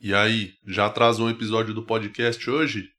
E aí, já atrasou um episódio do podcast hoje?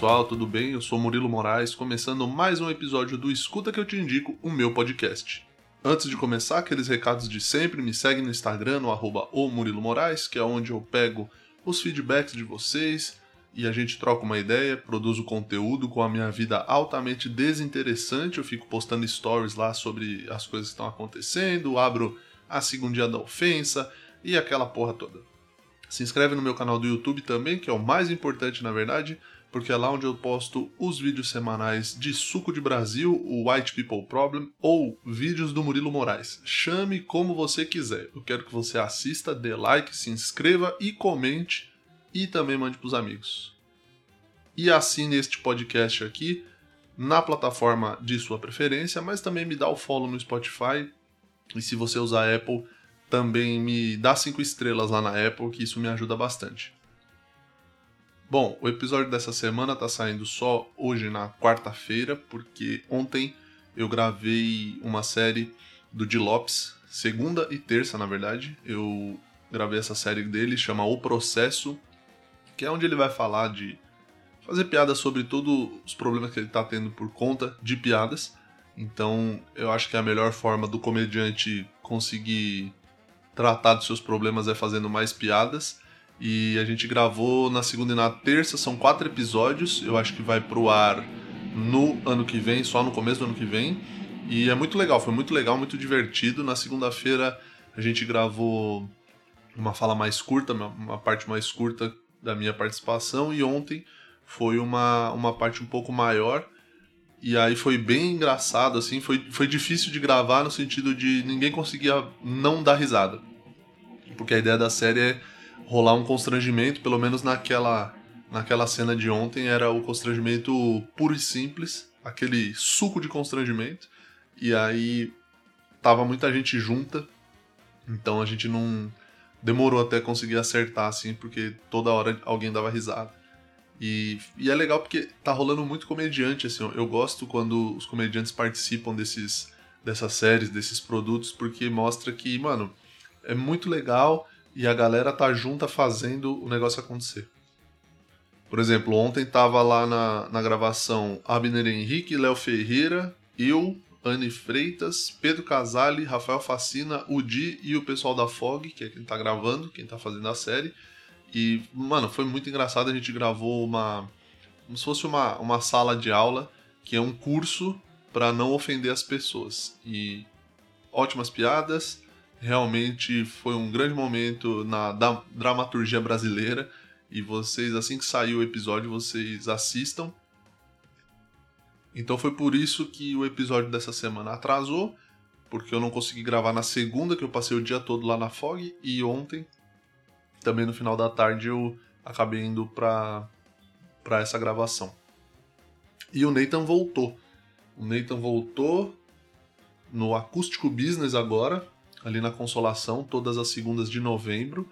Pessoal, tudo bem? Eu sou Murilo Moraes, começando mais um episódio do Escuta que eu te indico, o meu podcast. Antes de começar, aqueles recados de sempre, me segue no Instagram, no arroba Moraes, que é onde eu pego os feedbacks de vocês e a gente troca uma ideia, produzo conteúdo com a minha vida altamente desinteressante, eu fico postando stories lá sobre as coisas que estão acontecendo, abro a segunda da ofensa e aquela porra toda. Se inscreve no meu canal do YouTube também, que é o mais importante na verdade, porque é lá onde eu posto os vídeos semanais de Suco de Brasil, o White People Problem, ou vídeos do Murilo Moraes. Chame como você quiser. Eu quero que você assista, dê like, se inscreva e comente, e também mande para os amigos. E assine este podcast aqui na plataforma de sua preferência, mas também me dá o follow no Spotify. E se você usar Apple, também me dá cinco estrelas lá na Apple, que isso me ajuda bastante. Bom, o episódio dessa semana tá saindo só hoje na quarta-feira, porque ontem eu gravei uma série do Di Lopes, segunda e terça, na verdade. Eu gravei essa série dele, chama O Processo, que é onde ele vai falar de fazer piadas sobre todos os problemas que ele tá tendo por conta de piadas. Então, eu acho que a melhor forma do comediante conseguir tratar dos seus problemas é fazendo mais piadas. E a gente gravou na segunda e na terça, são quatro episódios. Eu acho que vai pro ar no ano que vem, só no começo do ano que vem. E é muito legal, foi muito legal, muito divertido. Na segunda-feira a gente gravou uma fala mais curta, uma parte mais curta da minha participação. E ontem foi uma, uma parte um pouco maior. E aí foi bem engraçado, assim, foi, foi difícil de gravar no sentido de ninguém conseguia não dar risada. Porque a ideia da série é rolar um constrangimento, pelo menos naquela, naquela cena de ontem, era o constrangimento puro e simples, aquele suco de constrangimento. E aí tava muita gente junta, então a gente não demorou até conseguir acertar, assim, porque toda hora alguém dava risada. E, e é legal porque tá rolando muito comediante, assim, eu gosto quando os comediantes participam desses, dessas séries, desses produtos, porque mostra que, mano, é muito legal e a galera tá junta fazendo o negócio acontecer. Por exemplo, ontem tava lá na, na gravação Abner Henrique, Léo Ferreira, eu, Anne Freitas, Pedro Casale, Rafael Facina, o Di e o pessoal da Fog, que é quem tá gravando, quem tá fazendo a série. E, mano, foi muito engraçado. A gente gravou uma. como se fosse uma, uma sala de aula, que é um curso para não ofender as pessoas. E ótimas piadas, realmente foi um grande momento na da, dramaturgia brasileira. E vocês, assim que saiu o episódio, vocês assistam. Então foi por isso que o episódio dessa semana atrasou, porque eu não consegui gravar na segunda, que eu passei o dia todo lá na Fog, e ontem, também no final da tarde, eu acabei indo pra, pra essa gravação. E o Nathan voltou. O Nathan voltou no Acústico Business agora, ali na Consolação, todas as segundas de novembro.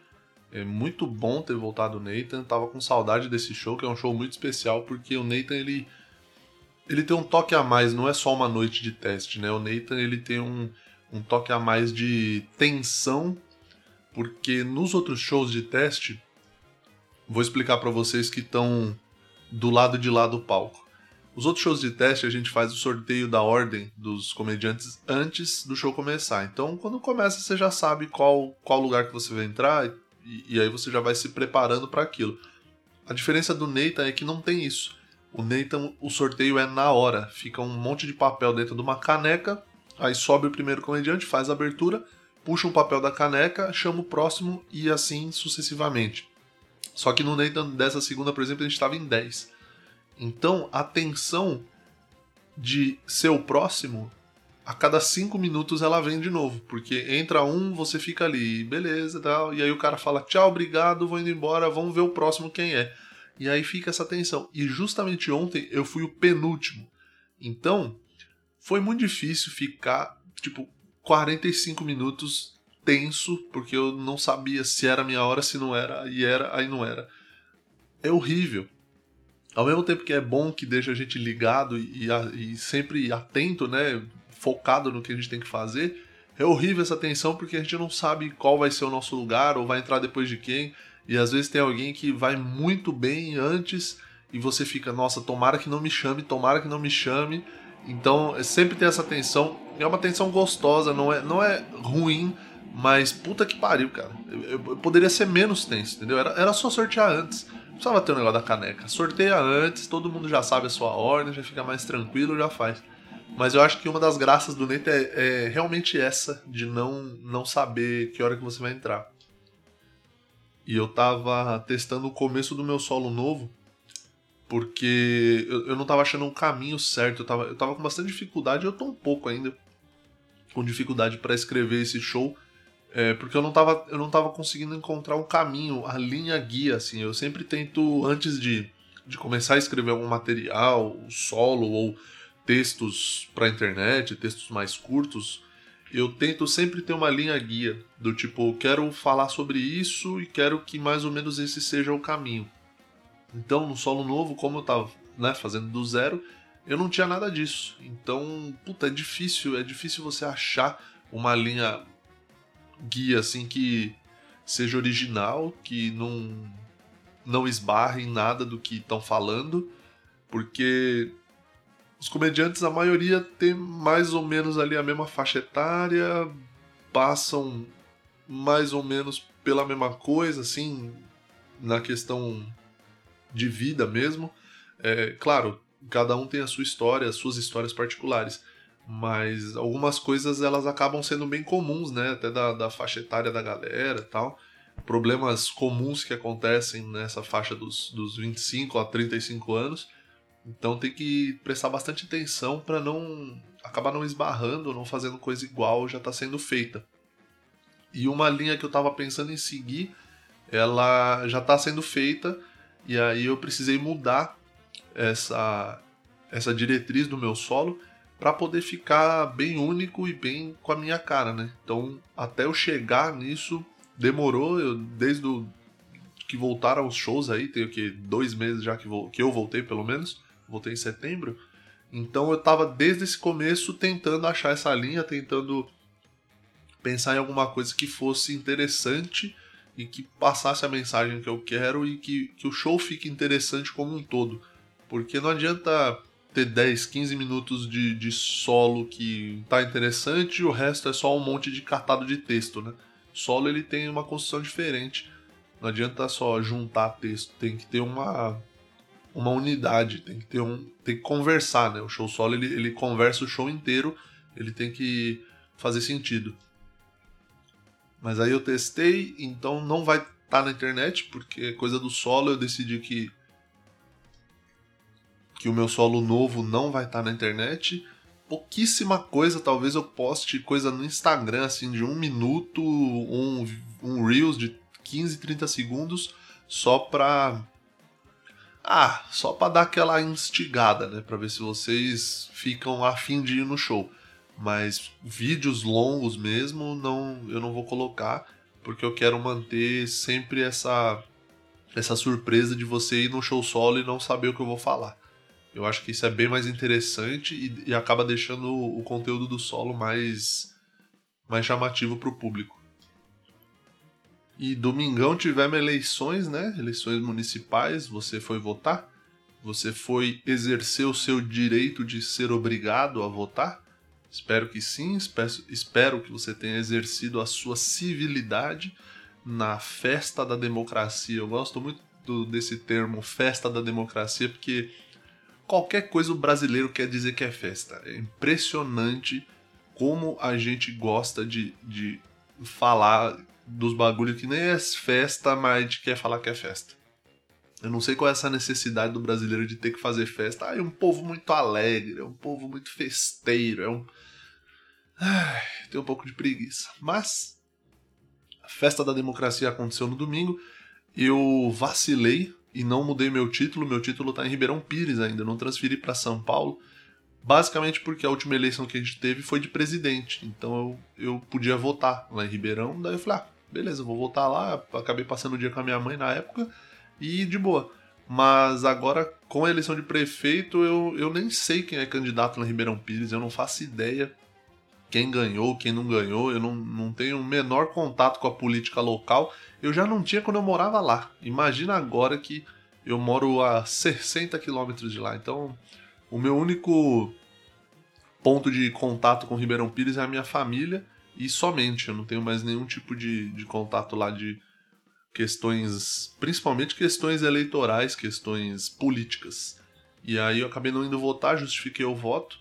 É muito bom ter voltado o Nathan. Tava com saudade desse show, que é um show muito especial, porque o Nathan ele ele tem um toque a mais, não é só uma noite de teste, né? O Nathan ele tem um, um toque a mais de tensão, porque nos outros shows de teste, vou explicar para vocês que estão do lado de lá do palco. Os outros shows de teste a gente faz o sorteio da ordem dos comediantes antes do show começar. Então, quando começa, você já sabe qual, qual lugar que você vai entrar e, e aí você já vai se preparando para aquilo. A diferença do Nathan é que não tem isso. O Nathan, o sorteio é na hora. Fica um monte de papel dentro de uma caneca, aí sobe o primeiro comediante, faz a abertura, puxa um papel da caneca, chama o próximo e assim sucessivamente. Só que no Nathan dessa segunda, por exemplo, a gente estava em 10. Então, a tensão de ser o próximo, a cada cinco minutos ela vem de novo. Porque entra um, você fica ali, beleza tal. E aí o cara fala, tchau, obrigado, vou indo embora, vamos ver o próximo quem é. E aí fica essa tensão. E justamente ontem eu fui o penúltimo. Então, foi muito difícil ficar, tipo, 45 minutos tenso, porque eu não sabia se era minha hora, se não era, e era, aí não era. É horrível. Ao mesmo tempo que é bom que deixa a gente ligado e, e sempre atento, né? Focado no que a gente tem que fazer, é horrível essa tensão porque a gente não sabe qual vai ser o nosso lugar ou vai entrar depois de quem. E às vezes tem alguém que vai muito bem antes e você fica, nossa, tomara que não me chame, tomara que não me chame. Então é, sempre tem essa tensão. É uma tensão gostosa, não é, não é ruim, mas puta que pariu, cara. Eu, eu, eu poderia ser menos tenso, entendeu? Era, era só sortear antes. Precisava ter o um negócio da caneca. Sorteia antes, todo mundo já sabe a sua ordem, já fica mais tranquilo, já faz. Mas eu acho que uma das graças do Neto é, é, realmente essa, de não, não saber que hora que você vai entrar. E eu tava testando o começo do meu solo novo, porque eu, eu não tava achando um caminho certo. Eu tava, eu tava com bastante dificuldade, eu tô um pouco ainda com dificuldade para escrever esse show. É, porque eu não, tava, eu não tava conseguindo encontrar um caminho, a linha guia, assim. Eu sempre tento, antes de, de começar a escrever algum material, solo ou textos para internet, textos mais curtos, eu tento sempre ter uma linha guia do tipo, quero falar sobre isso e quero que mais ou menos esse seja o caminho. Então, no solo novo, como eu tava né, fazendo do zero, eu não tinha nada disso. Então, puta, é difícil, é difícil você achar uma linha guia assim que seja original, que não não esbarre em nada do que estão falando, porque os comediantes, a maioria tem mais ou menos ali a mesma faixa etária, passam mais ou menos pela mesma coisa, assim, na questão de vida mesmo. É, claro, cada um tem a sua história, as suas histórias particulares, mas algumas coisas elas acabam sendo bem comuns, né? Até da, da faixa etária da galera tal. Problemas comuns que acontecem nessa faixa dos, dos 25 a 35 anos então tem que prestar bastante atenção para não acabar não esbarrando, não fazendo coisa igual já está sendo feita. E uma linha que eu estava pensando em seguir, ela já está sendo feita e aí eu precisei mudar essa essa diretriz do meu solo para poder ficar bem único e bem com a minha cara, né? Então, até eu chegar nisso, demorou, eu, desde o, que voltaram os shows aí, tem o que dois meses já que, que eu voltei pelo menos voltei em setembro. Então eu estava desde esse começo tentando achar essa linha, tentando pensar em alguma coisa que fosse interessante e que passasse a mensagem que eu quero e que, que o show fique interessante como um todo. Porque não adianta ter 10, 15 minutos de, de solo que tá interessante e o resto é só um monte de catado de texto, né? Solo ele tem uma construção diferente. Não adianta só juntar texto, tem que ter uma uma unidade, tem que ter um, tem que conversar, né? O show solo ele, ele conversa o show inteiro, ele tem que fazer sentido. Mas aí eu testei, então não vai estar tá na internet, porque coisa do solo eu decidi que que o meu solo novo não vai estar tá na internet. Pouquíssima coisa, talvez eu poste coisa no Instagram, assim, de um minuto, um, um Reels de 15, 30 segundos, só pra ah, só para dar aquela instigada, né, para ver se vocês ficam afim de ir no show. Mas vídeos longos mesmo, não, eu não vou colocar, porque eu quero manter sempre essa essa surpresa de você ir no show solo e não saber o que eu vou falar. Eu acho que isso é bem mais interessante e, e acaba deixando o, o conteúdo do solo mais mais chamativo para o público. E domingão tivemos eleições, né? Eleições municipais. Você foi votar? Você foi exercer o seu direito de ser obrigado a votar? Espero que sim. Espero, espero que você tenha exercido a sua civilidade na festa da democracia. Eu gosto muito do, desse termo, festa da democracia, porque qualquer coisa o brasileiro quer dizer que é festa. É impressionante como a gente gosta de, de falar dos bagulhos que nem é festa, mas a gente quer falar que é festa. Eu não sei qual é essa necessidade do brasileiro de ter que fazer festa. Ah, é um povo muito alegre, é um povo muito festeiro, é um. Ai, tem um pouco de preguiça. Mas a festa da democracia aconteceu no domingo. Eu vacilei e não mudei meu título. Meu título tá em Ribeirão Pires ainda, não transferi para São Paulo, basicamente porque a última eleição que a gente teve foi de presidente. Então eu, eu podia votar lá em Ribeirão. Daí eu falei, ah, beleza, vou voltar lá. Acabei passando o dia com a minha mãe na época e de boa. Mas agora, com a eleição de prefeito, eu, eu nem sei quem é candidato na Ribeirão Pires, eu não faço ideia quem ganhou, quem não ganhou, eu não, não tenho o menor contato com a política local. Eu já não tinha quando eu morava lá. Imagina agora que eu moro a 60 quilômetros de lá. Então, o meu único ponto de contato com Ribeirão Pires é a minha família e somente. Eu não tenho mais nenhum tipo de, de contato lá de questões, principalmente questões eleitorais, questões políticas. E aí eu acabei não indo votar, justifiquei o voto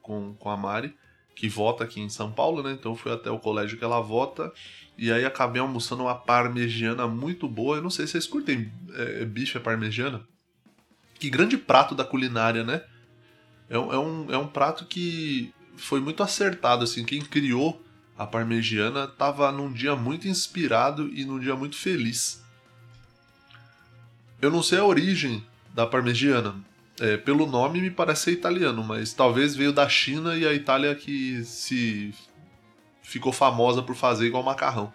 com, com a Mari, que vota aqui em São Paulo, né? Então eu fui até o colégio que ela vota. E aí acabei almoçando uma parmegiana muito boa. Eu não sei se vocês curtem é, bife parmegiana. Que grande prato da culinária, né? É, é, um, é um prato que foi muito acertado, assim. Quem criou a parmegiana estava num dia muito inspirado e num dia muito feliz. Eu não sei a origem da parmegiana. É, pelo nome me parece ser italiano, mas talvez veio da China e a Itália que se ficou famosa por fazer igual macarrão.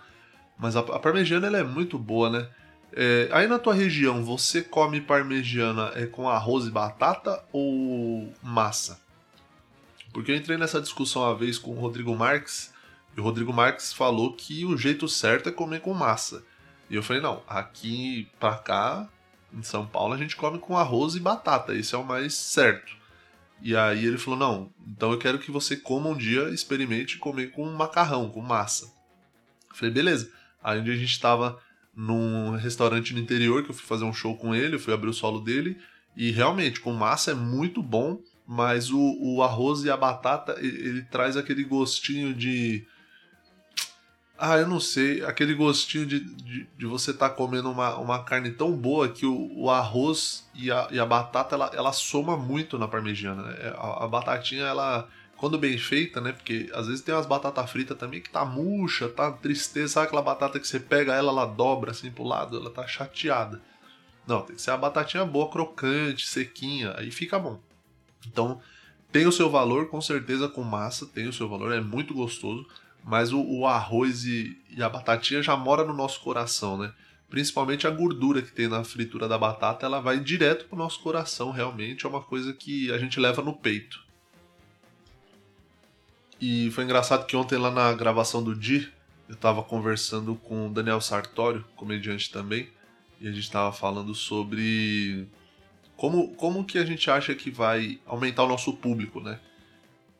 Mas a, a parmegiana ela é muito boa, né? É, aí na tua região, você come parmegiana é com arroz e batata ou massa? Porque eu entrei nessa discussão uma vez com o Rodrigo Marques e o Rodrigo Marques falou que o jeito certo é comer com massa. E eu falei, não, aqui pra cá, em São Paulo, a gente come com arroz e batata, esse é o mais certo. E aí ele falou, não, então eu quero que você coma um dia, experimente comer com macarrão, com massa. Eu falei, beleza. Aí um dia a gente estava num restaurante no interior, que eu fui fazer um show com ele, eu fui abrir o solo dele, e realmente, com massa é muito bom, mas o, o arroz e a batata, ele, ele traz aquele gostinho de ah, eu não sei. Aquele gostinho de, de, de você estar tá comendo uma, uma carne tão boa que o, o arroz e a, e a batata ela, ela soma muito na parmegiana. Né? É, a, a, batatinha, ela, quando bem feita, né? Porque às vezes tem umas batatas fritas também que tá murcha, tá tristeza. Sabe aquela batata que você pega ela, ela dobra assim pro lado, ela tá chateada. Não, tem que ser a batatinha boa, crocante, sequinha, aí fica bom. Então, tem o seu valor, com certeza com massa, tem o seu valor, é muito gostoso mas o, o arroz e, e, a batatinha já mora no nosso coração, né? Principalmente a gordura que tem na fritura da batata, ela vai direto pro nosso coração, realmente é uma coisa que a gente leva no peito. E foi engraçado que ontem lá na gravação do Di, eu estava conversando com o Daniel Sartório, comediante também, e a gente estava falando sobre como, como que a gente acha que vai aumentar o nosso público, né?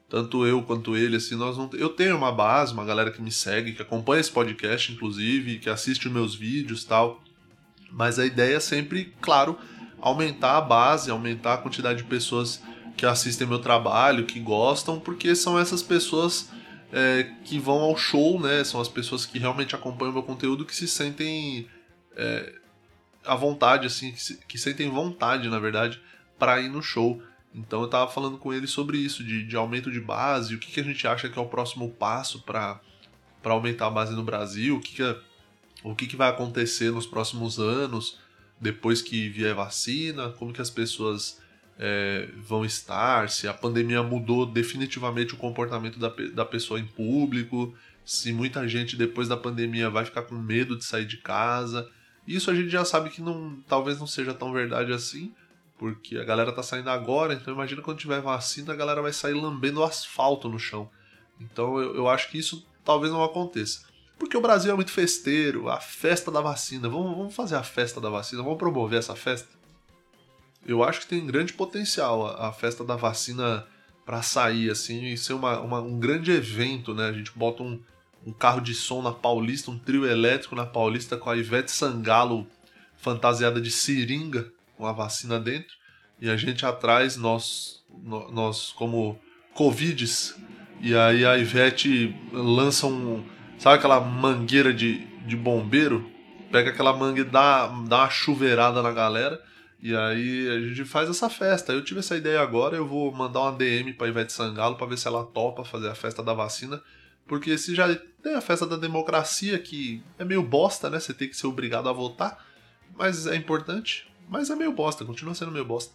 Tanto eu quanto ele, assim, nós não. Eu tenho uma base, uma galera que me segue, que acompanha esse podcast, inclusive, que assiste os meus vídeos tal. Mas a ideia é sempre, claro, aumentar a base, aumentar a quantidade de pessoas que assistem meu trabalho, que gostam, porque são essas pessoas é, que vão ao show, né? São as pessoas que realmente acompanham meu conteúdo que se sentem é, à vontade, assim, que, se, que sentem vontade, na verdade, para ir no show. Então eu estava falando com ele sobre isso, de, de aumento de base, o que, que a gente acha que é o próximo passo para aumentar a base no Brasil, o que, que, é, o que, que vai acontecer nos próximos anos, depois que vier vacina, como que as pessoas é, vão estar, se a pandemia mudou definitivamente o comportamento da, da pessoa em público, se muita gente depois da pandemia vai ficar com medo de sair de casa. Isso a gente já sabe que não, talvez não seja tão verdade assim, porque a galera tá saindo agora, então imagina quando tiver vacina, a galera vai sair lambendo o asfalto no chão. Então eu, eu acho que isso talvez não aconteça. Porque o Brasil é muito festeiro, a festa da vacina. Vamos, vamos fazer a festa da vacina, vamos promover essa festa. Eu acho que tem grande potencial a, a festa da vacina para sair assim e ser uma, uma, um grande evento, né? A gente bota um, um carro de som na Paulista, um trio elétrico na Paulista com a Ivete Sangalo fantasiada de seringa com a vacina dentro, e a gente atrás, nós, nós como Covides, e aí a Ivete lança um. Sabe aquela mangueira de, de bombeiro? Pega aquela mangueira e dá, dá uma chuveirada na galera. E aí a gente faz essa festa. Eu tive essa ideia agora, eu vou mandar uma DM pra Ivete Sangalo para ver se ela topa fazer a festa da vacina. Porque se já tem a festa da democracia, que é meio bosta, né? Você tem que ser obrigado a votar. Mas é importante. Mas é meio bosta, continua sendo meio bosta.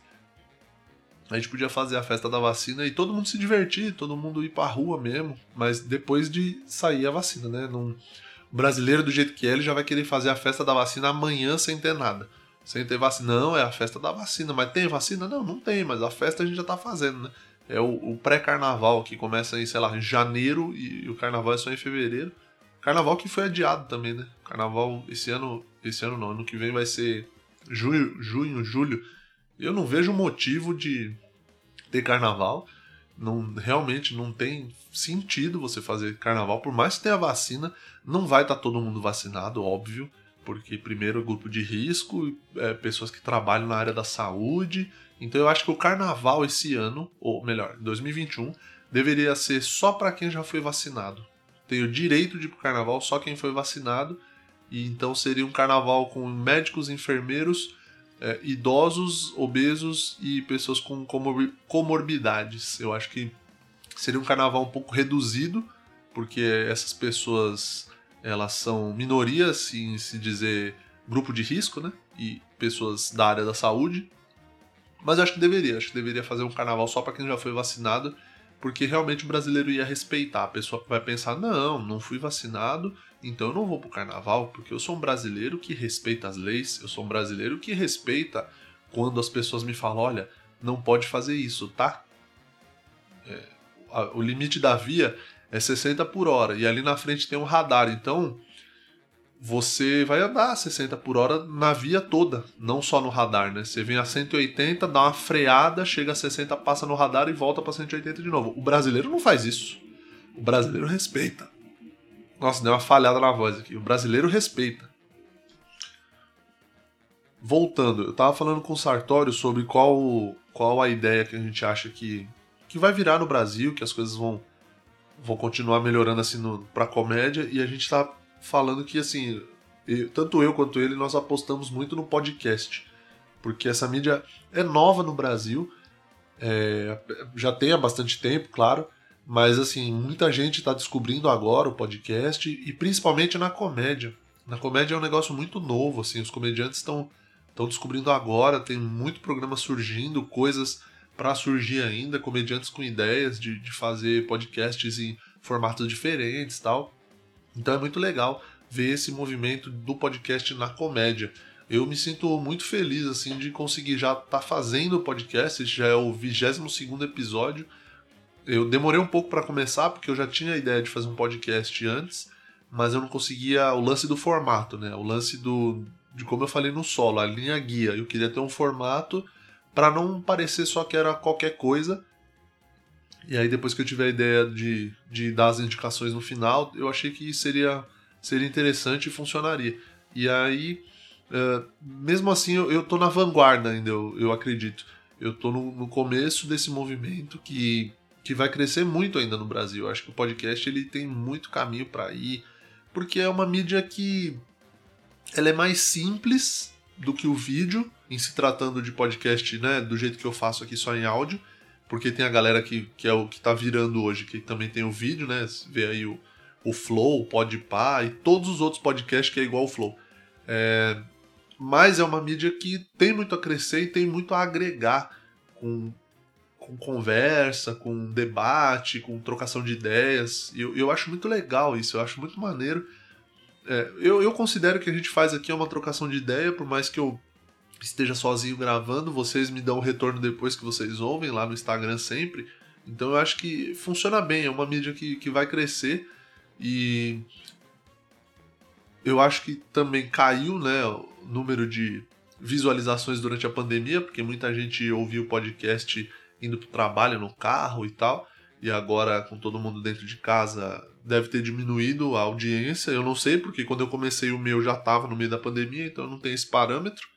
A gente podia fazer a festa da vacina e todo mundo se divertir, todo mundo ir pra rua mesmo, mas depois de sair a vacina, né? Não... O brasileiro, do jeito que é, ele já vai querer fazer a festa da vacina amanhã sem ter nada. Sem ter vacina. Não, é a festa da vacina. Mas tem vacina? Não, não tem, mas a festa a gente já tá fazendo, né? É o, o pré-carnaval, que começa em, sei lá, em janeiro e, e o carnaval é só em fevereiro. Carnaval que foi adiado também, né? Carnaval esse ano, esse ano não, ano que vem vai ser junho, junho, julho. Eu não vejo motivo de ter carnaval. Não, realmente não tem sentido você fazer carnaval, por mais que tenha vacina, não vai estar tá todo mundo vacinado, óbvio, porque primeiro grupo de risco, é, pessoas que trabalham na área da saúde. Então eu acho que o carnaval esse ano, ou melhor, 2021, deveria ser só para quem já foi vacinado tem o direito de ir pro carnaval só quem foi vacinado. E então seria um carnaval com médicos, enfermeiros, é, idosos, obesos e pessoas com comorbidades. Eu acho que seria um carnaval um pouco reduzido, porque essas pessoas elas são minorias em se dizer grupo de risco, né? E pessoas da área da saúde. Mas eu acho que deveria, acho que deveria fazer um carnaval só para quem já foi vacinado porque realmente o brasileiro ia respeitar. A pessoa vai pensar: não, não fui vacinado, então eu não vou pro carnaval, porque eu sou um brasileiro que respeita as leis, eu sou um brasileiro que respeita quando as pessoas me falam: olha, não pode fazer isso, tá? É, a, o limite da via é 60 por hora e ali na frente tem um radar, então você vai andar a 60 por hora na via toda, não só no radar, né? Você vem a 180, dá uma freada, chega a 60, passa no radar e volta para 180 de novo. O brasileiro não faz isso. O brasileiro respeita. Nossa, deu uma falhada na voz aqui. O brasileiro respeita. Voltando, eu tava falando com o Sartório sobre qual, qual a ideia que a gente acha que, que vai virar no Brasil, que as coisas vão, vão continuar melhorando assim no, pra comédia, e a gente tá falando que, assim, eu, tanto eu quanto ele, nós apostamos muito no podcast. Porque essa mídia é nova no Brasil, é, já tem há bastante tempo, claro, mas, assim, muita gente está descobrindo agora o podcast, e principalmente na comédia. Na comédia é um negócio muito novo, assim, os comediantes estão estão descobrindo agora, tem muito programa surgindo, coisas para surgir ainda, comediantes com ideias de, de fazer podcasts em formatos diferentes tal. Então é muito legal ver esse movimento do podcast na comédia. Eu me sinto muito feliz assim de conseguir já estar tá fazendo o podcast, esse já é o 22 episódio. Eu demorei um pouco para começar porque eu já tinha a ideia de fazer um podcast antes, mas eu não conseguia o lance do formato, né? O lance do de como eu falei no solo, a linha guia. Eu queria ter um formato para não parecer só que era qualquer coisa e aí depois que eu tive a ideia de, de dar as indicações no final, eu achei que seria, seria interessante e funcionaria. E aí, uh, mesmo assim, eu, eu tô na vanguarda ainda, eu, eu acredito. Eu tô no, no começo desse movimento que, que vai crescer muito ainda no Brasil. Eu acho que o podcast ele tem muito caminho para ir, porque é uma mídia que ela é mais simples do que o vídeo, em se tratando de podcast, né, do jeito que eu faço aqui só em áudio porque tem a galera que, que é o que tá virando hoje, que também tem o vídeo, né? Vê aí o, o Flow, o Podpah e todos os outros podcasts que é igual o Flow. É, mas é uma mídia que tem muito a crescer e tem muito a agregar com, com conversa, com debate, com trocação de ideias. E eu, eu acho muito legal isso, eu acho muito maneiro. É, eu, eu considero que a gente faz aqui uma trocação de ideia, por mais que eu esteja sozinho gravando, vocês me dão o retorno depois que vocês ouvem lá no Instagram sempre. Então eu acho que funciona bem, é uma mídia que, que vai crescer e eu acho que também caiu né, o número de visualizações durante a pandemia, porque muita gente ouviu o podcast indo para o trabalho no carro e tal, e agora com todo mundo dentro de casa deve ter diminuído a audiência. Eu não sei, porque quando eu comecei o meu já estava no meio da pandemia, então não tenho esse parâmetro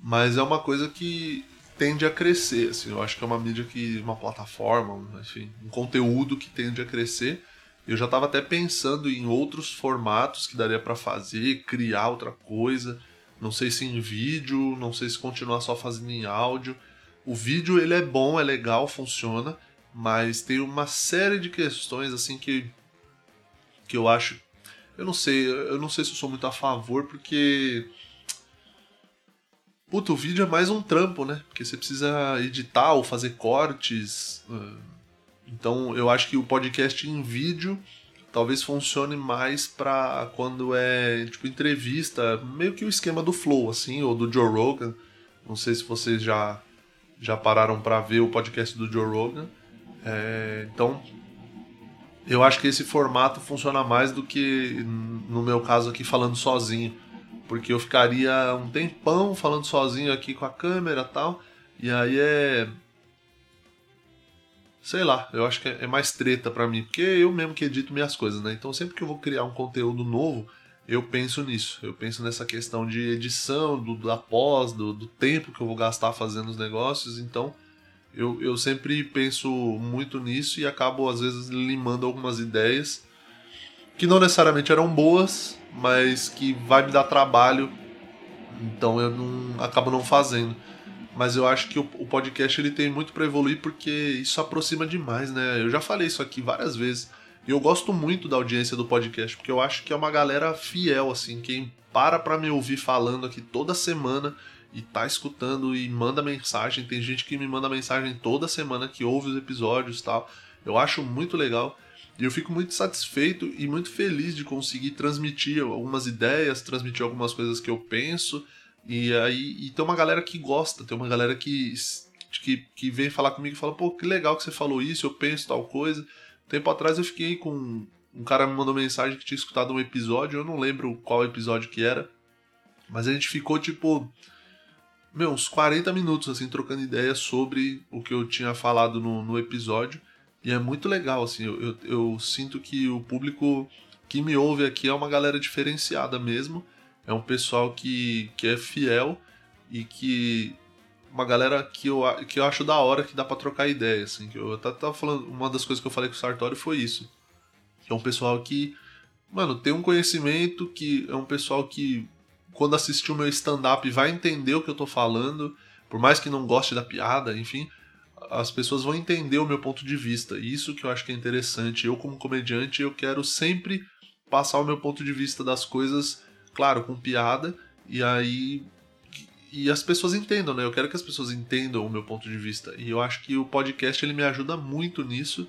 mas é uma coisa que tende a crescer, assim, eu acho que é uma mídia que, uma plataforma, enfim, um conteúdo que tende a crescer. Eu já estava até pensando em outros formatos que daria para fazer, criar outra coisa. Não sei se em vídeo, não sei se continuar só fazendo em áudio. O vídeo ele é bom, é legal, funciona, mas tem uma série de questões assim que que eu acho, eu não sei, eu não sei se eu sou muito a favor porque Puta, o vídeo é mais um trampo, né? Porque você precisa editar ou fazer cortes. Ah, então eu acho que o podcast em vídeo talvez funcione mais para quando é tipo entrevista, meio que o esquema do Flow, assim, ou do Joe Rogan. Não sei se vocês já, já pararam para ver o podcast do Joe Rogan. É, então, eu acho que esse formato funciona mais do que no meu caso aqui falando sozinho porque eu ficaria um tempão falando sozinho aqui com a câmera tal, e aí é. Sei lá, eu acho que é mais treta para mim, porque eu mesmo que edito minhas coisas, né? Então sempre que eu vou criar um conteúdo novo, eu penso nisso. Eu penso nessa questão de edição, do, da pós, do, do tempo que eu vou gastar fazendo os negócios. Então eu, eu sempre penso muito nisso e acabo, às vezes, limando algumas ideias que não necessariamente eram boas, mas que vai me dar trabalho, então eu não acabo não fazendo. Mas eu acho que o, o podcast ele tem muito para evoluir porque isso aproxima demais, né? Eu já falei isso aqui várias vezes. E eu gosto muito da audiência do podcast, porque eu acho que é uma galera fiel, assim, quem para pra me ouvir falando aqui toda semana e tá escutando e manda mensagem. Tem gente que me manda mensagem toda semana que ouve os episódios e tal. Eu acho muito legal. E eu fico muito satisfeito e muito feliz de conseguir transmitir algumas ideias, transmitir algumas coisas que eu penso. E aí e tem uma galera que gosta, tem uma galera que, que, que vem falar comigo e fala: pô, que legal que você falou isso, eu penso tal coisa. Tempo atrás eu fiquei com. Um cara me mandou mensagem que tinha escutado um episódio, eu não lembro qual episódio que era. Mas a gente ficou tipo. Meu, uns 40 minutos assim, trocando ideias sobre o que eu tinha falado no, no episódio. E é muito legal, assim, eu, eu, eu, sinto que o público que me ouve aqui é uma galera diferenciada mesmo. É um pessoal que, que é fiel e que. Uma galera que eu, que eu acho da hora que dá pra trocar ideia, assim. Que eu até tava falando. Uma das coisas que eu falei com o Sartori foi isso. Que é um pessoal que. Mano, tem um conhecimento que é um pessoal que, quando assistir o meu stand-up, vai entender o que eu tô falando. Por mais que não goste da piada, enfim as pessoas vão entender o meu ponto de vista. Isso que eu acho que é interessante. Eu, como comediante, eu quero sempre passar o meu ponto de vista das coisas, claro, com piada, e aí. E as pessoas entendam, né? Eu quero que as pessoas entendam o meu ponto de vista. E eu acho que o podcast ele me ajuda muito nisso,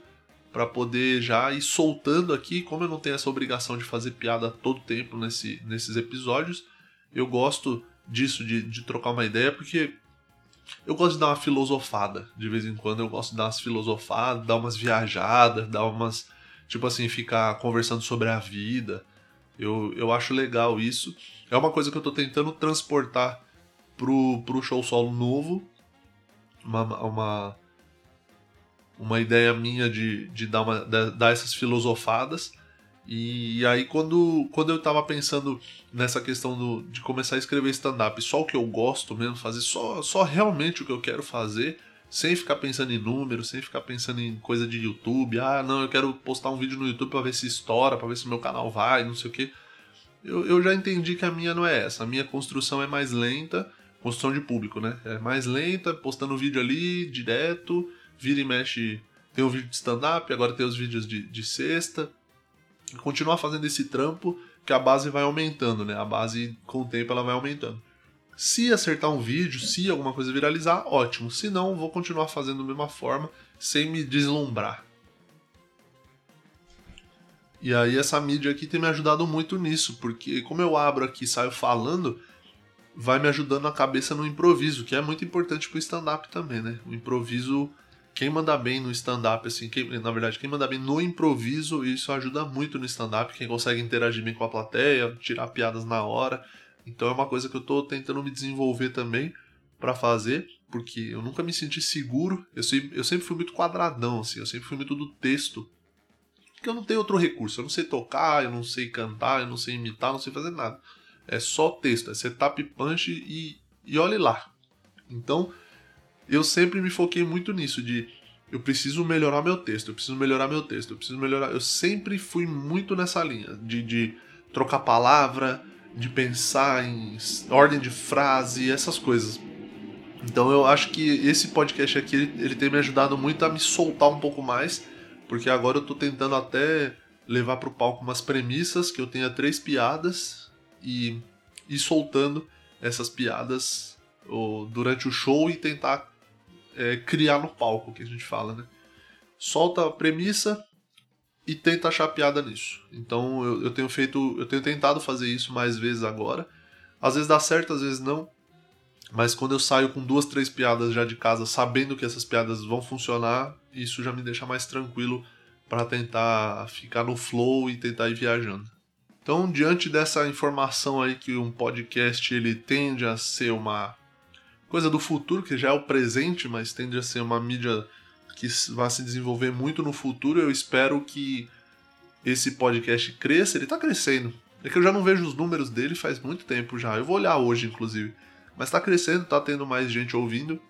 para poder já ir soltando aqui. Como eu não tenho essa obrigação de fazer piada todo tempo nesse, nesses episódios, eu gosto disso, de, de trocar uma ideia, porque eu gosto de dar uma filosofada. De vez em quando eu gosto de dar umas filosofadas, dar umas viajadas, dar umas. Tipo assim, ficar conversando sobre a vida. Eu, eu acho legal isso. É uma coisa que eu tô tentando transportar pro, pro show solo novo. Uma, uma, uma ideia minha de, de, dar uma, de dar essas filosofadas. E aí quando, quando eu tava pensando nessa questão do, de começar a escrever stand-up, só o que eu gosto mesmo, fazer só, só realmente o que eu quero fazer, sem ficar pensando em números, sem ficar pensando em coisa de YouTube, ah não, eu quero postar um vídeo no YouTube para ver se estoura, para ver se meu canal vai, não sei o que. Eu, eu já entendi que a minha não é essa, a minha construção é mais lenta, construção de público, né? É mais lenta, postando vídeo ali, direto, vira e mexe, tem um vídeo de stand-up, agora tem os vídeos de, de sexta, continuar fazendo esse trampo que a base vai aumentando, né? A base com o tempo ela vai aumentando. Se acertar um vídeo, se alguma coisa viralizar, ótimo. Se não, vou continuar fazendo da mesma forma, sem me deslumbrar. E aí essa mídia aqui tem me ajudado muito nisso, porque como eu abro aqui e saio falando, vai me ajudando a cabeça no improviso, que é muito importante pro stand-up também, né? O improviso quem manda bem no stand-up, assim, quem, na verdade, quem manda bem no improviso, isso ajuda muito no stand-up, quem consegue interagir bem com a plateia, tirar piadas na hora. Então é uma coisa que eu tô tentando me desenvolver também para fazer, porque eu nunca me senti seguro. Eu sempre, eu sempre fui muito quadradão, assim, eu sempre fui muito do texto. Porque eu não tenho outro recurso. Eu não sei tocar, eu não sei cantar, eu não sei imitar, eu não sei fazer nada. É só texto, é setup punch e, e olhe lá. Então, eu sempre me foquei muito nisso, de eu preciso melhorar meu texto, eu preciso melhorar meu texto, eu preciso melhorar. Eu sempre fui muito nessa linha, de, de trocar palavra, de pensar em ordem de frase, essas coisas. Então eu acho que esse podcast aqui ele, ele tem me ajudado muito a me soltar um pouco mais, porque agora eu tô tentando até levar pro palco umas premissas, que eu tenha três piadas e ir soltando essas piadas ou, durante o show e tentar é, criar no palco, que a gente fala, né? Solta a premissa e tenta achar piada nisso. Então eu, eu tenho feito, eu tenho tentado fazer isso mais vezes agora. Às vezes dá certo, às vezes não. Mas quando eu saio com duas, três piadas já de casa, sabendo que essas piadas vão funcionar, isso já me deixa mais tranquilo para tentar ficar no flow e tentar ir viajando. Então, diante dessa informação aí que um podcast ele tende a ser uma coisa do futuro, que já é o presente, mas tende a ser uma mídia que vai se desenvolver muito no futuro, eu espero que esse podcast cresça, ele tá crescendo. É que eu já não vejo os números dele faz muito tempo já. Eu vou olhar hoje, inclusive. Mas tá crescendo, tá tendo mais gente ouvindo.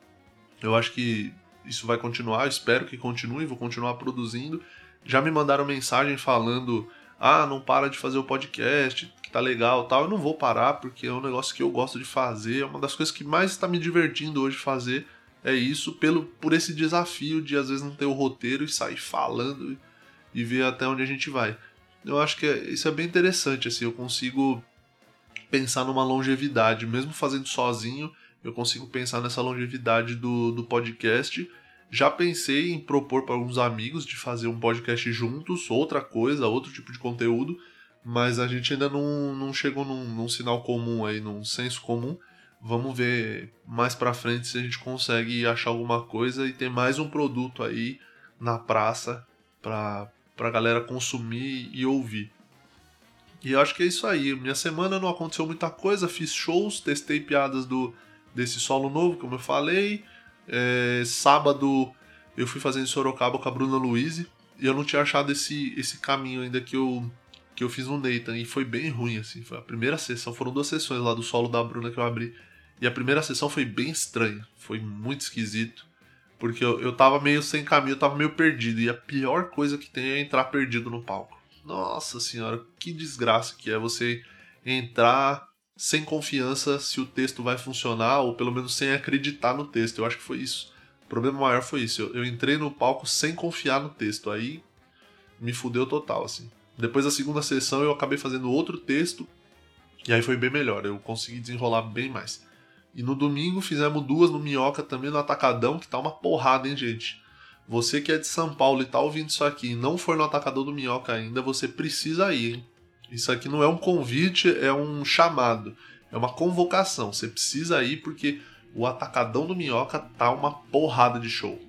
Eu acho que isso vai continuar, espero que continue, vou continuar produzindo. Já me mandaram mensagem falando: "Ah, não para de fazer o podcast, que tá legal", tal. Eu não vou parar porque é um negócio que eu gosto de fazer, é uma das coisas que mais está me divertindo hoje fazer. É isso pelo por esse desafio de às vezes não ter o roteiro e sair falando e ver até onde a gente vai. Eu acho que é, isso é bem interessante assim, eu consigo pensar numa longevidade, mesmo fazendo sozinho, eu consigo pensar nessa longevidade do, do podcast. Já pensei em propor para alguns amigos de fazer um podcast juntos, outra coisa, outro tipo de conteúdo, mas a gente ainda não, não chegou num, num sinal comum aí, num senso comum. Vamos ver mais para frente se a gente consegue achar alguma coisa e ter mais um produto aí na praça para a galera consumir e ouvir. E eu acho que é isso aí. Minha semana não aconteceu muita coisa, fiz shows, testei piadas do desse solo novo, como eu falei. É, sábado eu fui fazer em Sorocaba com a Bruna Luiz e eu não tinha achado esse, esse caminho ainda que eu, que eu fiz no Nathan e foi bem ruim, assim. Foi a primeira sessão, foram duas sessões lá do solo da Bruna que eu abri. E a primeira sessão foi bem estranha, foi muito esquisito. Porque eu, eu tava meio sem caminho, eu tava meio perdido. E a pior coisa que tem é entrar perdido no palco. Nossa senhora, que desgraça que é você entrar sem confiança se o texto vai funcionar, ou pelo menos sem acreditar no texto. Eu acho que foi isso. O problema maior foi isso. Eu, eu entrei no palco sem confiar no texto. Aí me fudeu total, assim. Depois da segunda sessão eu acabei fazendo outro texto. E aí foi bem melhor. Eu consegui desenrolar bem mais. E no domingo fizemos duas no Minhoca também no Atacadão, que tá uma porrada, hein, gente? Você que é de São Paulo e tá ouvindo isso aqui e não for no atacador do Minhoca ainda, você precisa ir, hein? Isso aqui não é um convite, é um chamado. É uma convocação. Você precisa ir porque o atacadão do Minhoca tá uma porrada de show.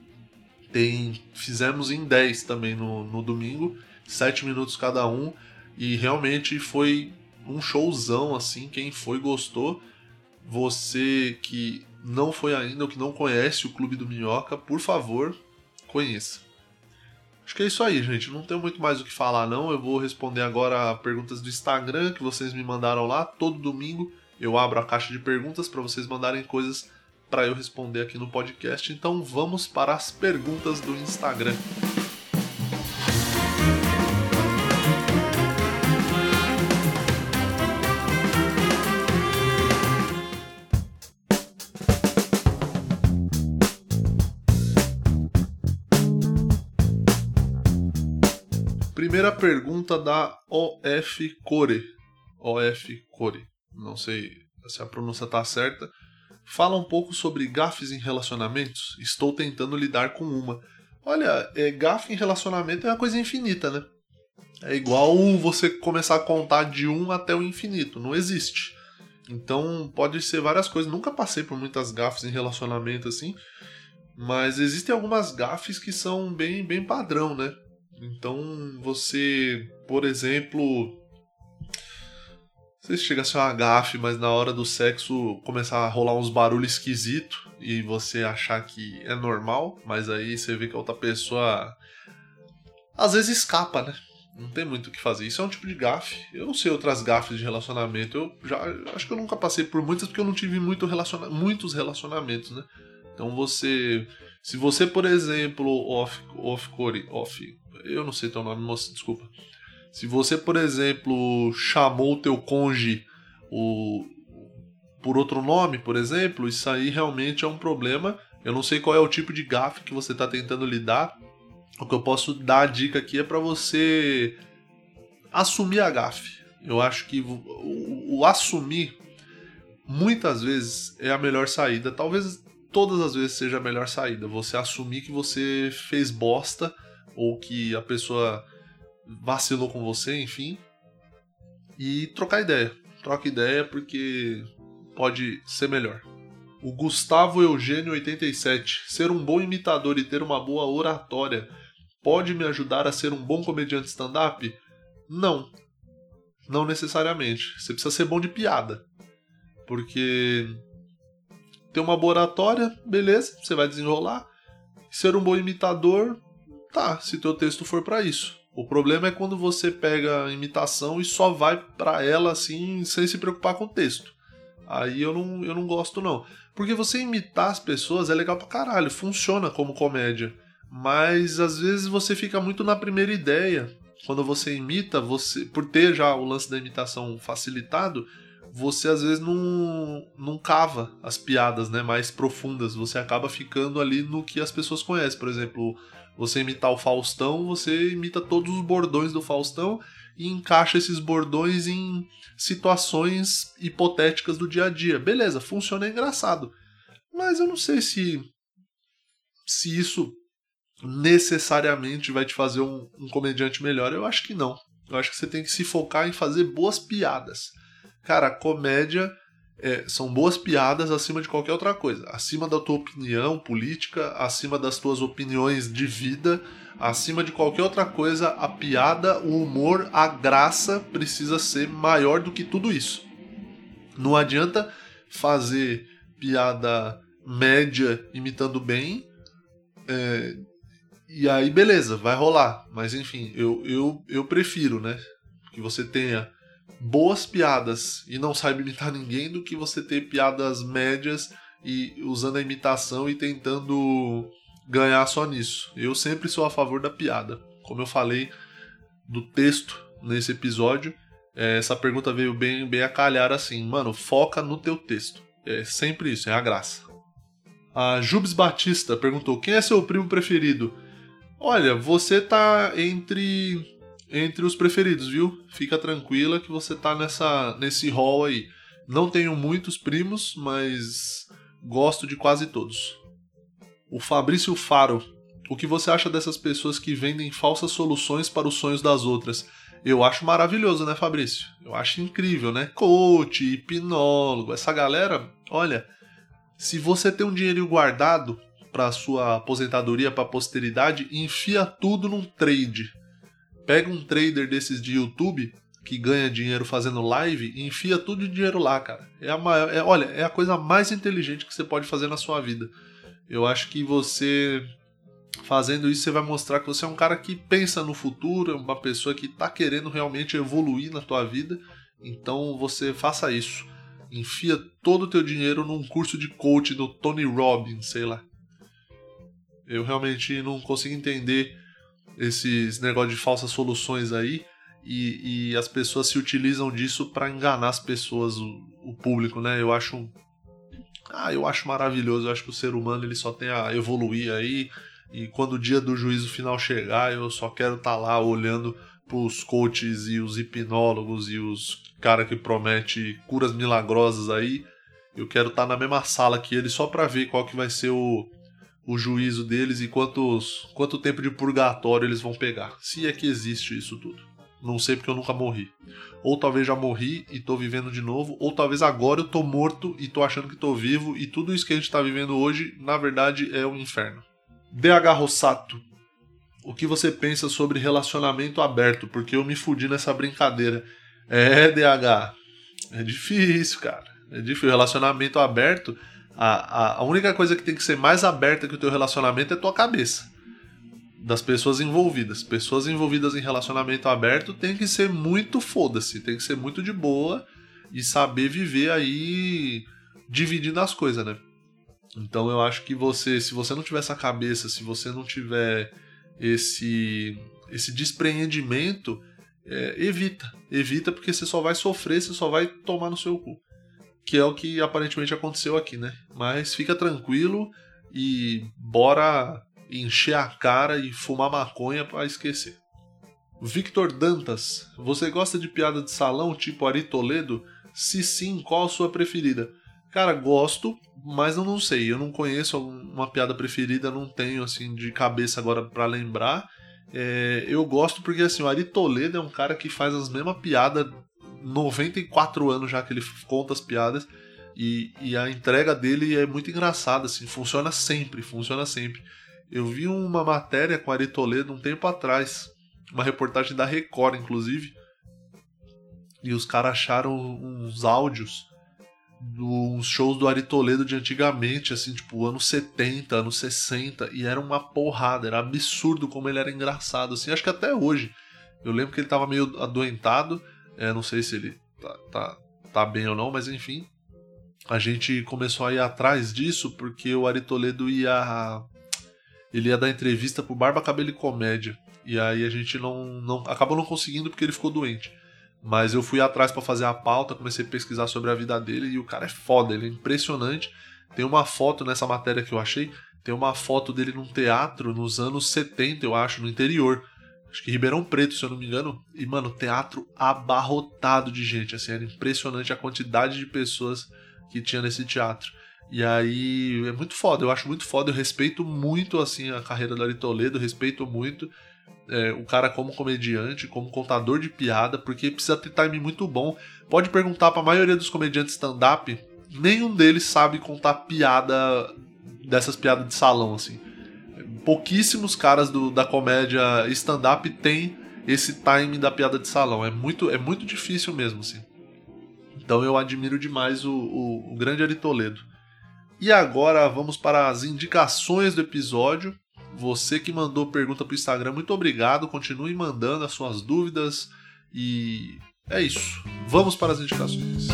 Tem, fizemos em 10 também no, no domingo, 7 minutos cada um, e realmente foi um showzão assim. Quem foi gostou. Você que não foi ainda ou que não conhece o Clube do Minhoca, por favor, conheça. Acho que é isso aí, gente. Não tenho muito mais o que falar, não. Eu vou responder agora perguntas do Instagram que vocês me mandaram lá. Todo domingo eu abro a caixa de perguntas para vocês mandarem coisas para eu responder aqui no podcast. Então vamos para as perguntas do Instagram. Primeira pergunta da OF Core. OF Core. Não sei se a pronúncia tá certa. Fala um pouco sobre gafes em relacionamentos. Estou tentando lidar com uma. Olha, é, gafe em relacionamento é uma coisa infinita, né? É igual você começar a contar de um até o infinito. Não existe. Então pode ser várias coisas. Nunca passei por muitas gafes em relacionamento assim. Mas existem algumas gafes que são bem, bem padrão, né? Então você, por exemplo, se chega a ser uma gafe, mas na hora do sexo começar a rolar uns barulhos esquisitos e você achar que é normal, mas aí você vê que a outra pessoa às vezes escapa, né? Não tem muito o que fazer. Isso é um tipo de gafe. Eu não sei outras gafes de relacionamento. Eu já acho que eu nunca passei por muitas porque eu não tive muito relaciona muitos relacionamentos, né? Então você, se você, por exemplo, off off off eu não sei teu nome, moça, desculpa. Se você, por exemplo, chamou o teu conge o, por outro nome, por exemplo, isso aí realmente é um problema. Eu não sei qual é o tipo de gafe que você está tentando lidar. O que eu posso dar a dica aqui é para você assumir a gafe. Eu acho que o, o, o assumir muitas vezes é a melhor saída. Talvez todas as vezes seja a melhor saída. Você assumir que você fez bosta ou que a pessoa vacilou com você, enfim, e trocar ideia. Troca ideia porque pode ser melhor. O Gustavo Eugênio 87. Ser um bom imitador e ter uma boa oratória pode me ajudar a ser um bom comediante stand-up? Não. Não necessariamente. Você precisa ser bom de piada. Porque ter uma boa oratória, beleza, você vai desenrolar. Ser um bom imitador, tá, se teu texto for para isso. O problema é quando você pega a imitação e só vai para ela assim, sem se preocupar com o texto. Aí eu não, eu não gosto não. Porque você imitar as pessoas é legal pra caralho, funciona como comédia. Mas às vezes você fica muito na primeira ideia. Quando você imita, você por ter já o lance da imitação facilitado, você às vezes não, não cava as piadas né, mais profundas. Você acaba ficando ali no que as pessoas conhecem. Por exemplo, você imitar o Faustão, você imita todos os bordões do Faustão e encaixa esses bordões em situações hipotéticas do dia a dia. Beleza, funciona é engraçado. Mas eu não sei se se isso necessariamente vai te fazer um, um comediante melhor. Eu acho que não. Eu acho que você tem que se focar em fazer boas piadas. Cara, comédia é, são boas piadas acima de qualquer outra coisa. Acima da tua opinião política, acima das tuas opiniões de vida, acima de qualquer outra coisa, a piada, o humor, a graça precisa ser maior do que tudo isso. Não adianta fazer piada média imitando bem. É, e aí, beleza, vai rolar. Mas enfim, eu, eu, eu prefiro, né? Que você tenha boas piadas e não saiba imitar ninguém do que você ter piadas médias e usando a imitação e tentando ganhar só nisso. Eu sempre sou a favor da piada. Como eu falei do texto nesse episódio, é, essa pergunta veio bem, bem a calhar assim, mano, foca no teu texto. É sempre isso, é a graça. A Jubes Batista perguntou: quem é seu primo preferido? Olha, você tá entre entre os preferidos, viu? Fica tranquila que você tá nessa nesse hall aí. Não tenho muitos primos, mas gosto de quase todos. O Fabrício Faro. O que você acha dessas pessoas que vendem falsas soluções para os sonhos das outras? Eu acho maravilhoso, né, Fabrício? Eu acho incrível, né? Coach, hipnólogo, essa galera, olha, se você tem um dinheiro guardado para sua aposentadoria, para posteridade, enfia tudo num trade Pega um trader desses de YouTube que ganha dinheiro fazendo live e enfia tudo de dinheiro lá, cara. É a maior, é, olha, é a coisa mais inteligente que você pode fazer na sua vida. Eu acho que você fazendo isso você vai mostrar que você é um cara que pensa no futuro, é uma pessoa que está querendo realmente evoluir na tua vida. Então você faça isso. Enfia todo o teu dinheiro num curso de coach do Tony Robbins, sei lá. Eu realmente não consigo entender esses negócios de falsas soluções aí e, e as pessoas se utilizam disso para enganar as pessoas, o, o, público, né? Eu acho ah, eu acho maravilhoso, eu acho que o ser humano ele só tem a evoluir aí e quando o dia do juízo final chegar, eu só quero estar tá lá olhando pros coaches e os hipnólogos e os cara que promete curas milagrosas aí. Eu quero estar tá na mesma sala que eles só para ver qual que vai ser o o juízo deles e quantos, quanto tempo de purgatório eles vão pegar. Se é que existe isso tudo. Não sei porque eu nunca morri. Ou talvez já morri e tô vivendo de novo, ou talvez agora eu tô morto e tô achando que tô vivo e tudo isso que a gente tá vivendo hoje, na verdade, é um inferno. DH Rossato. O que você pensa sobre relacionamento aberto? Porque eu me fudi nessa brincadeira. É, DH. É difícil, cara. É difícil. Relacionamento aberto a, a, a única coisa que tem que ser mais aberta que o teu relacionamento é tua cabeça. Das pessoas envolvidas. Pessoas envolvidas em relacionamento aberto tem que ser muito foda-se, tem que ser muito de boa e saber viver aí dividindo as coisas, né? Então eu acho que você, se você não tiver essa cabeça, se você não tiver esse esse despreendimento, é, evita, evita porque você só vai sofrer, você só vai tomar no seu cu que é o que aparentemente aconteceu aqui, né? Mas fica tranquilo e bora encher a cara e fumar maconha para esquecer. Victor Dantas, você gosta de piada de salão tipo Ari Toledo? Se sim, qual a sua preferida? Cara, gosto, mas eu não sei. Eu não conheço uma piada preferida, não tenho assim de cabeça agora para lembrar. É, eu gosto porque assim, o Ari Toledo é um cara que faz as mesmas piadas 94 anos já que ele conta as piadas. E, e, a entrega dele é muito engraçada, assim, funciona sempre, funciona sempre. Eu vi uma matéria com Ari Toledo um tempo atrás, uma reportagem da Record, inclusive, e os caras acharam uns áudios dos shows do Ari Toledo de antigamente, assim, tipo, anos 70, anos 60, e era uma porrada, era absurdo como ele era engraçado, assim, acho que até hoje. Eu lembro que ele tava meio adoentado, é, não sei se ele tá, tá, tá bem ou não, mas enfim. A gente começou a ir atrás disso porque o Ari Toledo ia. Ele ia dar entrevista pro Barba Cabelo e Comédia. E aí a gente não, não acabou não conseguindo porque ele ficou doente. Mas eu fui atrás para fazer a pauta, comecei a pesquisar sobre a vida dele e o cara é foda, ele é impressionante. Tem uma foto nessa matéria que eu achei, tem uma foto dele num teatro nos anos 70, eu acho, no interior. Acho que Ribeirão Preto, se eu não me engano. E, mano, teatro abarrotado de gente, assim, era impressionante a quantidade de pessoas que tinha nesse teatro. E aí é muito foda, eu acho muito foda, eu respeito muito assim a carreira do Ari Toledo, respeito muito é, o cara como comediante, como contador de piada, porque precisa ter time muito bom. Pode perguntar para a maioria dos comediantes stand-up, nenhum deles sabe contar piada dessas piadas de salão, assim. Pouquíssimos caras do, da comédia stand-up têm esse time da piada de salão. É muito, é muito difícil mesmo, assim. Então eu admiro demais o, o, o grande Ari Toledo. E agora vamos para as indicações do episódio. Você que mandou pergunta pro Instagram, muito obrigado. Continue mandando as suas dúvidas. E é isso. Vamos para as indicações.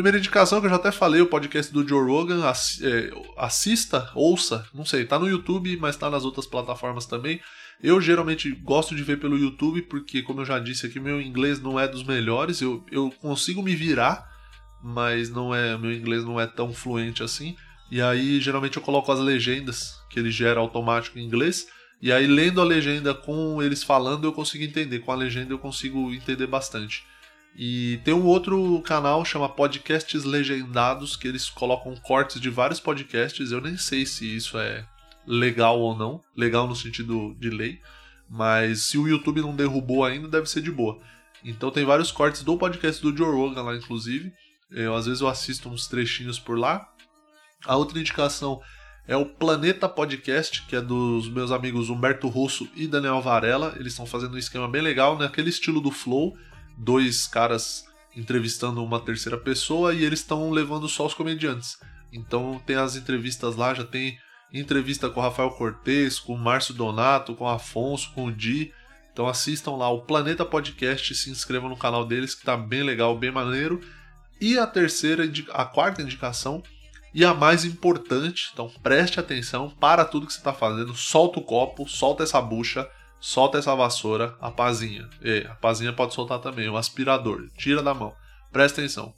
Primeira indicação que eu já até falei, o podcast do Joe Rogan, é, assista, ouça, não sei, tá no YouTube, mas tá nas outras plataformas também. Eu geralmente gosto de ver pelo YouTube, porque, como eu já disse aqui, meu inglês não é dos melhores. Eu, eu consigo me virar, mas não é meu inglês não é tão fluente assim. E aí, geralmente, eu coloco as legendas que ele gera automático em inglês. E aí, lendo a legenda com eles falando, eu consigo entender. Com a legenda, eu consigo entender bastante. E tem um outro canal chama Podcasts Legendados, que eles colocam cortes de vários podcasts. Eu nem sei se isso é legal ou não, legal no sentido de lei, mas se o YouTube não derrubou ainda, deve ser de boa. Então tem vários cortes do podcast do Joe Rogan lá, inclusive. Eu, às vezes eu assisto uns trechinhos por lá. A outra indicação é o Planeta Podcast, que é dos meus amigos Humberto Russo e Daniel Varela. Eles estão fazendo um esquema bem legal, naquele né? estilo do Flow, dois caras entrevistando uma terceira pessoa e eles estão levando só os comediantes. Então tem as entrevistas lá, já tem entrevista com o Rafael Cortez, com o Márcio Donato, com o Afonso, com o Di. Então assistam lá o Planeta Podcast, se inscrevam no canal deles que tá bem legal, bem maneiro. E a terceira, a quarta indicação e a mais importante, então preste atenção para tudo que você está fazendo, solta o copo, solta essa bucha, solta essa vassoura, a pazinha. E a pazinha pode soltar também, o aspirador, tira da mão. Presta atenção.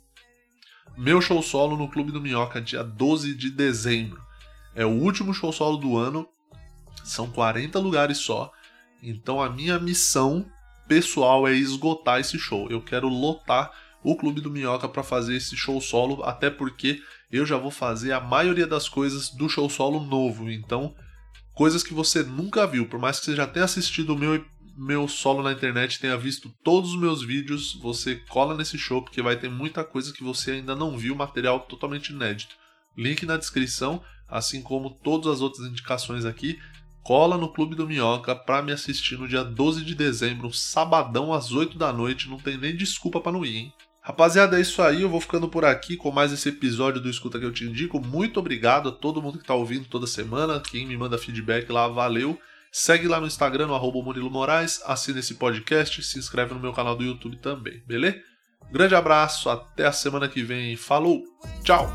Meu show solo no Clube do Minhoca, dia 12 de dezembro. É o último show solo do ano, são 40 lugares só. Então a minha missão pessoal é esgotar esse show. Eu quero lotar o Clube do Minhoca para fazer esse show solo, até porque eu já vou fazer a maioria das coisas do show solo novo. Então, coisas que você nunca viu, por mais que você já tenha assistido o meu meu solo na internet, tenha visto todos os meus vídeos, você cola nesse show porque vai ter muita coisa que você ainda não viu, material totalmente inédito. Link na descrição assim como todas as outras indicações aqui, cola no Clube do Minhoca para me assistir no dia 12 de dezembro, sabadão às 8 da noite, não tem nem desculpa para não ir, hein? Rapaziada, é isso aí, eu vou ficando por aqui com mais esse episódio do Escuta que eu te indico. Muito obrigado a todo mundo que tá ouvindo toda semana, quem me manda feedback lá, valeu. Segue lá no Instagram, no arroba Murilo Moraes, assina esse podcast, se inscreve no meu canal do YouTube também, beleza? Grande abraço, até a semana que vem, falou, tchau!